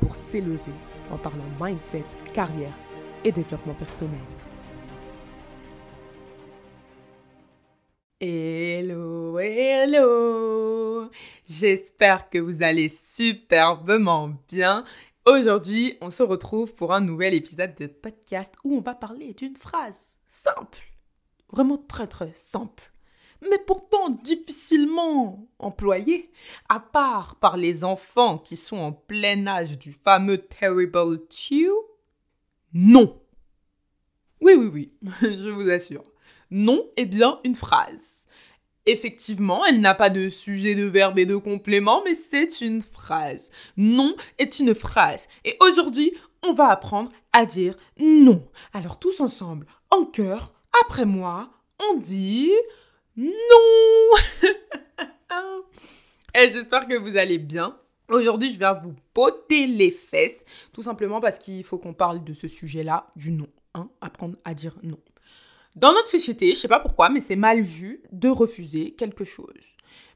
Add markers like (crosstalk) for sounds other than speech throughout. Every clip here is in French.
pour s'élever en parlant mindset, carrière et développement personnel. Hello, hello J'espère que vous allez superbement bien. Aujourd'hui, on se retrouve pour un nouvel épisode de podcast où on va parler d'une phrase simple. Vraiment très très simple. Mais pourtant difficilement employée, à part par les enfants qui sont en plein âge du fameux Terrible Two Non. Oui, oui, oui, (laughs) je vous assure. Non est bien une phrase. Effectivement, elle n'a pas de sujet, de verbe et de complément, mais c'est une phrase. Non est une phrase. Et aujourd'hui, on va apprendre à dire non. Alors tous ensemble, en chœur, après moi, on dit non (laughs) Et j'espère que vous allez bien. Aujourd'hui, je vais vous botter les fesses, tout simplement parce qu'il faut qu'on parle de ce sujet-là, du non. Hein, apprendre à dire non. Dans notre société, je sais pas pourquoi, mais c'est mal vu de refuser quelque chose.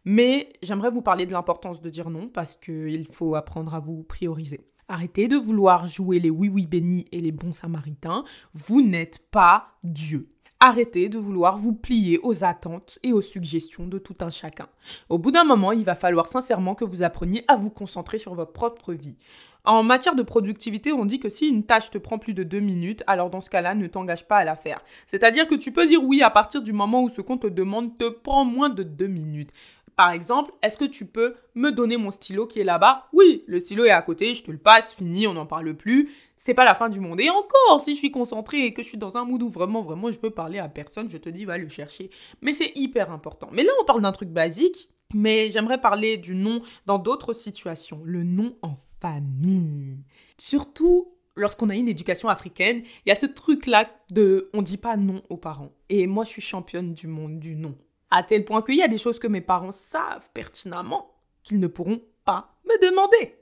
Mais j'aimerais vous parler de l'importance de dire non parce qu'il faut apprendre à vous prioriser. Arrêtez de vouloir jouer les oui-oui bénis et les bons samaritains. Vous n'êtes pas Dieu. Arrêtez de vouloir vous plier aux attentes et aux suggestions de tout un chacun. Au bout d'un moment, il va falloir sincèrement que vous appreniez à vous concentrer sur votre propre vie. En matière de productivité, on dit que si une tâche te prend plus de deux minutes, alors dans ce cas-là, ne t'engage pas à la faire. C'est-à-dire que tu peux dire oui à partir du moment où ce qu'on te demande te prend moins de deux minutes. Par exemple, est-ce que tu peux me donner mon stylo qui est là-bas? Oui, le stylo est à côté, je te le passe, fini, on n'en parle plus. C'est pas la fin du monde. Et encore, si je suis concentrée et que je suis dans un mood où vraiment, vraiment, je veux parler à personne, je te dis, va le chercher. Mais c'est hyper important. Mais là, on parle d'un truc basique, mais j'aimerais parler du non dans d'autres situations. Le non en famille. Surtout lorsqu'on a une éducation africaine, il y a ce truc-là de on dit pas non aux parents. Et moi, je suis championne du monde du non. À tel point qu'il y a des choses que mes parents savent pertinemment qu'ils ne pourront pas me demander.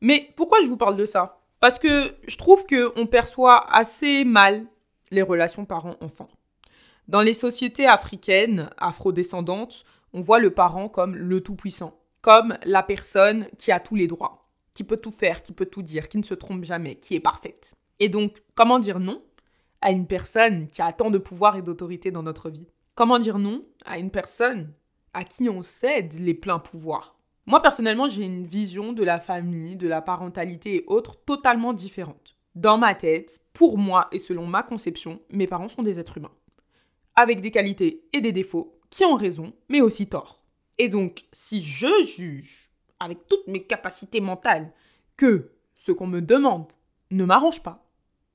Mais pourquoi je vous parle de ça? Parce que je trouve qu'on perçoit assez mal les relations parents-enfants. Dans les sociétés africaines, afrodescendantes, on voit le parent comme le tout-puissant, comme la personne qui a tous les droits qui peut tout faire, qui peut tout dire, qui ne se trompe jamais, qui est parfaite. Et donc, comment dire non à une personne qui a tant de pouvoir et d'autorité dans notre vie? Comment dire non à une personne à qui on cède les pleins pouvoirs? Moi, personnellement, j'ai une vision de la famille, de la parentalité et autres totalement différente. Dans ma tête, pour moi et selon ma conception, mes parents sont des êtres humains. Avec des qualités et des défauts qui ont raison, mais aussi tort. Et donc, si je juge avec toutes mes capacités mentales, que ce qu'on me demande ne m'arrange pas,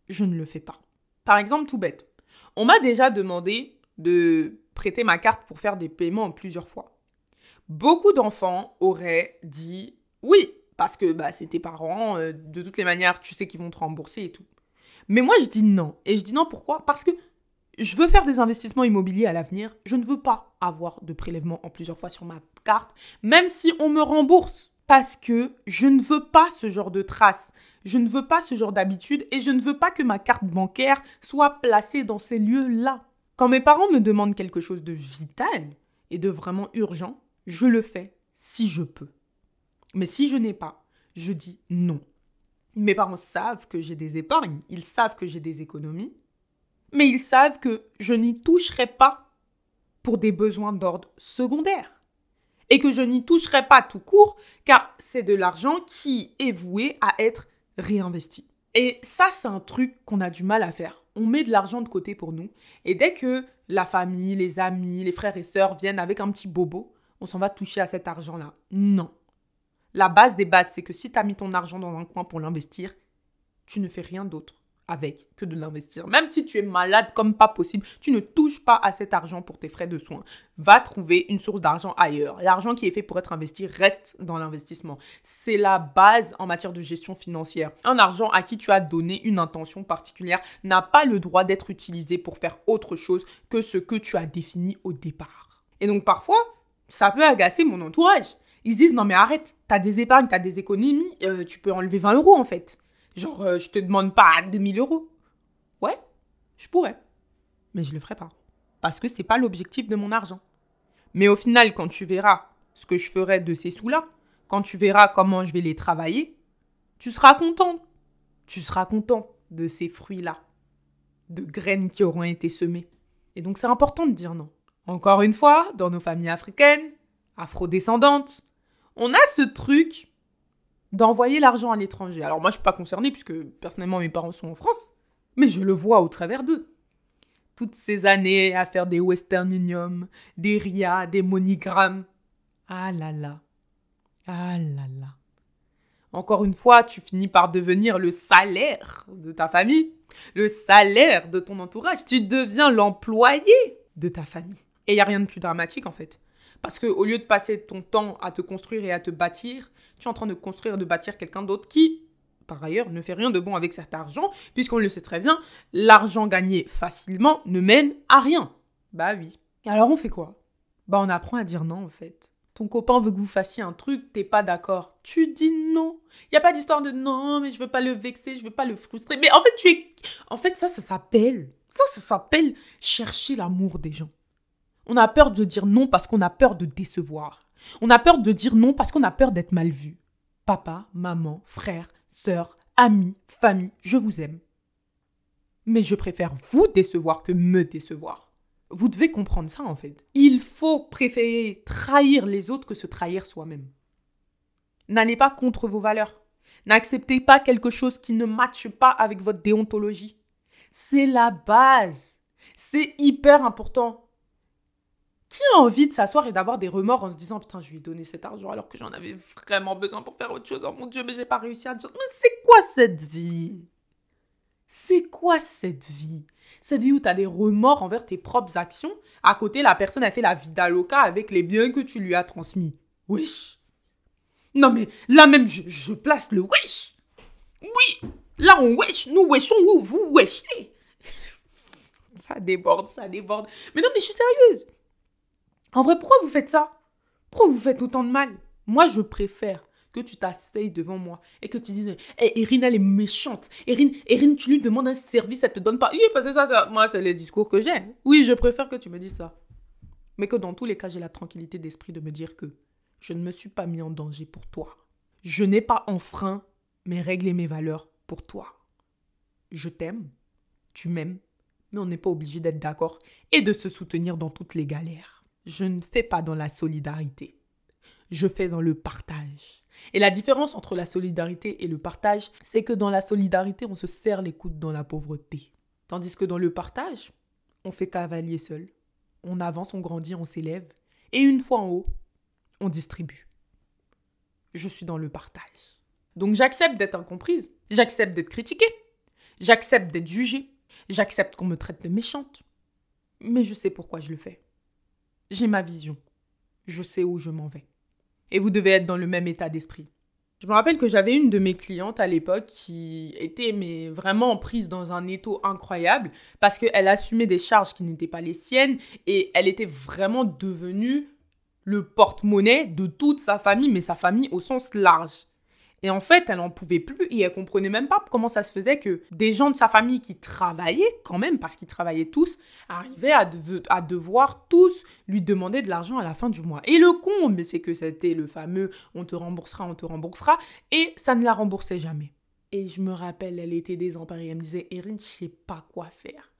je ne le fais pas. Par exemple, tout bête, on m'a déjà demandé de prêter ma carte pour faire des paiements plusieurs fois. Beaucoup d'enfants auraient dit oui, parce que bah, c'est tes parents, euh, de toutes les manières, tu sais qu'ils vont te rembourser et tout. Mais moi, je dis non. Et je dis non pourquoi? Parce que je veux faire des investissements immobiliers à l'avenir. Je ne veux pas avoir de prélèvement en plusieurs fois sur ma carte, même si on me rembourse. Parce que je ne veux pas ce genre de traces. Je ne veux pas ce genre d'habitude et je ne veux pas que ma carte bancaire soit placée dans ces lieux-là. Quand mes parents me demandent quelque chose de vital et de vraiment urgent, je le fais si je peux. Mais si je n'ai pas, je dis non. Mes parents savent que j'ai des épargnes, ils savent que j'ai des économies, mais ils savent que je n'y toucherai pas pour des besoins d'ordre secondaire. Et que je n'y toucherai pas tout court, car c'est de l'argent qui est voué à être réinvesti. Et ça, c'est un truc qu'on a du mal à faire. On met de l'argent de côté pour nous, et dès que la famille, les amis, les frères et sœurs viennent avec un petit bobo, on s'en va toucher à cet argent-là. Non. La base des bases, c'est que si tu as mis ton argent dans un coin pour l'investir, tu ne fais rien d'autre avec que de l'investir. Même si tu es malade comme pas possible, tu ne touches pas à cet argent pour tes frais de soins. Va trouver une source d'argent ailleurs. L'argent qui est fait pour être investi reste dans l'investissement. C'est la base en matière de gestion financière. Un argent à qui tu as donné une intention particulière n'a pas le droit d'être utilisé pour faire autre chose que ce que tu as défini au départ. Et donc parfois, ça peut agacer mon entourage. Ils disent non mais arrête, t'as des épargnes, t'as des économies, euh, tu peux enlever 20 euros en fait. Genre, euh, je te demande pas 2000 euros. Ouais, je pourrais. Mais je le ferai pas. Parce que c'est pas l'objectif de mon argent. Mais au final, quand tu verras ce que je ferai de ces sous-là, quand tu verras comment je vais les travailler, tu seras content. Tu seras content de ces fruits-là, de graines qui auront été semées. Et donc c'est important de dire non. Encore une fois, dans nos familles africaines, afrodescendantes, on a ce truc d'envoyer l'argent à l'étranger. Alors moi, je suis pas concernée puisque personnellement, mes parents sont en France, mais je le vois au travers d'eux. Toutes ces années à faire des Western Union, des RIA, des monigrammes. Ah là là. Ah là là. Encore une fois, tu finis par devenir le salaire de ta famille, le salaire de ton entourage. Tu deviens l'employé de ta famille. Et il n'y a rien de plus dramatique en fait. Parce que au lieu de passer ton temps à te construire et à te bâtir, tu es en train de construire et de bâtir quelqu'un d'autre qui, par ailleurs, ne fait rien de bon avec cet argent, puisqu'on le sait très bien, l'argent gagné facilement ne mène à rien. Bah oui. Et alors on fait quoi? Bah on apprend à dire non en fait. Ton copain veut que vous fassiez un truc, t'es pas d'accord. Tu dis non. Il y a pas d'histoire de non, mais je veux pas le vexer, je veux pas le frustrer. Mais en fait, tu es en fait ça ça s'appelle ça ça s'appelle chercher l'amour des gens. On a peur de dire non parce qu'on a peur de décevoir. On a peur de dire non parce qu'on a peur d'être mal vu. Papa, maman, frère, sœur, amis, famille, je vous aime. Mais je préfère vous décevoir que me décevoir. Vous devez comprendre ça en fait. Il faut préférer trahir les autres que se trahir soi-même. N'allez pas contre vos valeurs. N'acceptez pas quelque chose qui ne matche pas avec votre déontologie. C'est la base. C'est hyper important. Qui a envie de s'asseoir et d'avoir des remords en se disant putain, je lui ai donné cet argent alors que j'en avais vraiment besoin pour faire autre chose. Oh mon dieu, mais j'ai pas réussi à dire. Mais c'est quoi cette vie? C'est quoi cette vie? Cette vie où tu des remords envers tes propres actions? À côté, la personne a fait la vie d'Aloca avec les biens que tu lui as transmis. Wesh Non mais là même, je, place le wesh Oui Là on wesh, nous weshons, vous, vous weshez? (laughs) Ça déborde, ça déborde. Mais non mais je suis sérieuse en vrai, pourquoi vous faites ça? Pourquoi vous faites autant de mal? Moi, je préfère que tu t'asseyes devant moi et que tu dises Hé, eh, Erin, elle est méchante. Erin, Erin, tu lui demandes un service, elle te donne pas. Oui, parce que ça, ça moi, c'est les discours que j'ai. Oui, je préfère que tu me dises ça. Mais que dans tous les cas, j'ai la tranquillité d'esprit de me dire que je ne me suis pas mis en danger pour toi. Je n'ai pas enfreint mes règles et mes valeurs pour toi. Je t'aime, tu m'aimes, mais on n'est pas obligé d'être d'accord et de se soutenir dans toutes les galères je ne fais pas dans la solidarité. Je fais dans le partage. Et la différence entre la solidarité et le partage, c'est que dans la solidarité, on se serre les coudes dans la pauvreté. Tandis que dans le partage, on fait cavalier seul. On avance, on grandit, on s'élève. Et une fois en haut, on distribue. Je suis dans le partage. Donc j'accepte d'être incomprise. J'accepte d'être critiquée. J'accepte d'être jugée. J'accepte qu'on me traite de méchante. Mais je sais pourquoi je le fais. J'ai ma vision. Je sais où je m'en vais. Et vous devez être dans le même état d'esprit. Je me rappelle que j'avais une de mes clientes à l'époque qui était mais vraiment prise dans un étau incroyable parce qu'elle assumait des charges qui n'étaient pas les siennes et elle était vraiment devenue le porte-monnaie de toute sa famille, mais sa famille au sens large. Et en fait, elle n'en pouvait plus et elle comprenait même pas comment ça se faisait que des gens de sa famille qui travaillaient quand même, parce qu'ils travaillaient tous, arrivaient à, devoir tous lui demander de l'argent à la fin du mois. Et le comble, c'est que c'était le fameux on te remboursera, on te remboursera, et ça ne la remboursait jamais. Et je me rappelle, elle était désemparée. Elle me disait, Erin, je sais pas quoi faire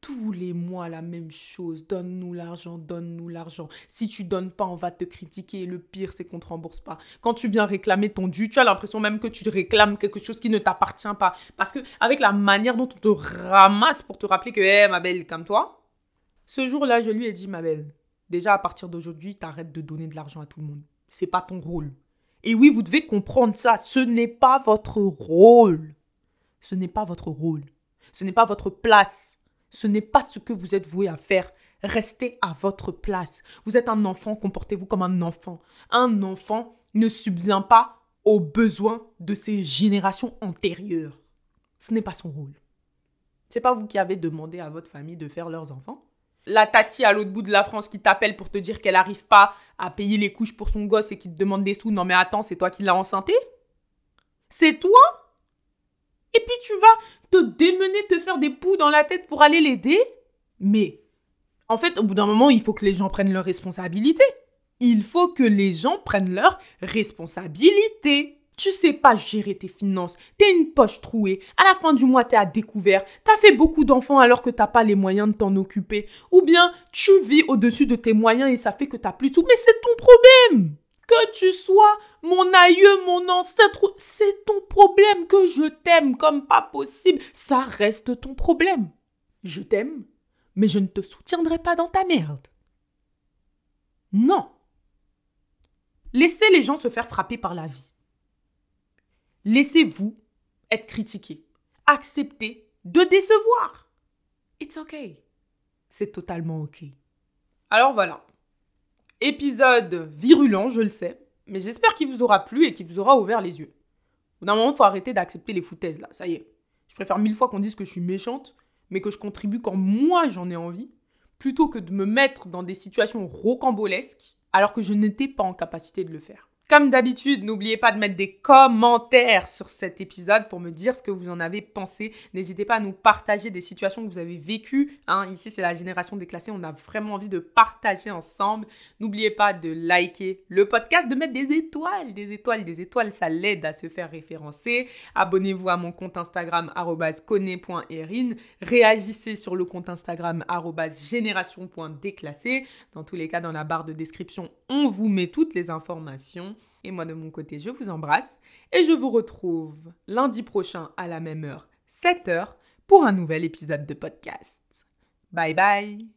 tous les mois la même chose. Donne-nous l'argent, donne-nous l'argent. Si tu donnes pas, on va te critiquer. le pire, c'est qu'on te rembourse pas. Quand tu viens réclamer ton dû, tu as l'impression même que tu réclames quelque chose qui ne t'appartient pas. Parce que avec la manière dont on te ramasse pour te rappeler que, hé, ma belle, comme toi. Ce jour-là, je lui ai dit, ma belle, déjà à partir d'aujourd'hui, t'arrêtes de donner de l'argent à tout le monde. C'est pas ton rôle. Et oui, vous devez comprendre ça. Ce n'est pas votre rôle. Ce n'est pas votre rôle. Ce n'est pas votre place. Ce n'est pas ce que vous êtes voué à faire. Restez à votre place. Vous êtes un enfant, comportez-vous comme un enfant. Un enfant ne subvient pas aux besoins de ses générations antérieures. Ce n'est pas son rôle. C'est pas vous qui avez demandé à votre famille de faire leurs enfants. La tati à l'autre bout de la France qui t'appelle pour te dire qu'elle n'arrive pas à payer les couches pour son gosse et qui te demande des sous. Non mais attends, c'est toi qui l'as enceinté? C'est toi? Et puis tu vas te démener, te faire des poux dans la tête pour aller l'aider. Mais en fait, au bout d'un moment, il faut que les gens prennent leurs responsabilités. Il faut que les gens prennent leurs responsabilités. Tu sais pas gérer tes finances, t'es une poche trouée, à la fin du mois t'es à découvert, t'as fait beaucoup d'enfants alors que t'as pas les moyens de t'en occuper, ou bien tu vis au-dessus de tes moyens et ça fait que t'as plus de mais c'est ton problème Que tu sois mon aïeux, mon ancêtre, c'est ton problème que je t'aime comme pas possible, ça reste ton problème. Je t'aime, mais je ne te soutiendrai pas dans ta merde. Non. Laissez les gens se faire frapper par la vie. Laissez-vous être critiqué. Acceptez de décevoir. It's okay. C'est totalement ok. Alors voilà. Épisode virulent, je le sais, mais j'espère qu'il vous aura plu et qu'il vous aura ouvert les yeux. Au d'un moment, il faut arrêter d'accepter les foutaises là, ça y est. Je préfère mille fois qu'on dise que je suis méchante, mais que je contribue quand moi j'en ai envie, plutôt que de me mettre dans des situations rocambolesques alors que je n'étais pas en capacité de le faire. Comme d'habitude, n'oubliez pas de mettre des commentaires sur cet épisode pour me dire ce que vous en avez pensé. N'hésitez pas à nous partager des situations que vous avez vécues. Hein. Ici, c'est la génération déclassée. On a vraiment envie de partager ensemble. N'oubliez pas de liker le podcast, de mettre des étoiles. Des étoiles, des étoiles, ça l'aide à se faire référencer. Abonnez-vous à mon compte Instagram @cone.erin. Réagissez sur le compte Instagram génération.déclassé. Dans tous les cas, dans la barre de description, on vous met toutes les informations. Et moi de mon côté, je vous embrasse et je vous retrouve lundi prochain à la même heure, 7h, pour un nouvel épisode de podcast. Bye bye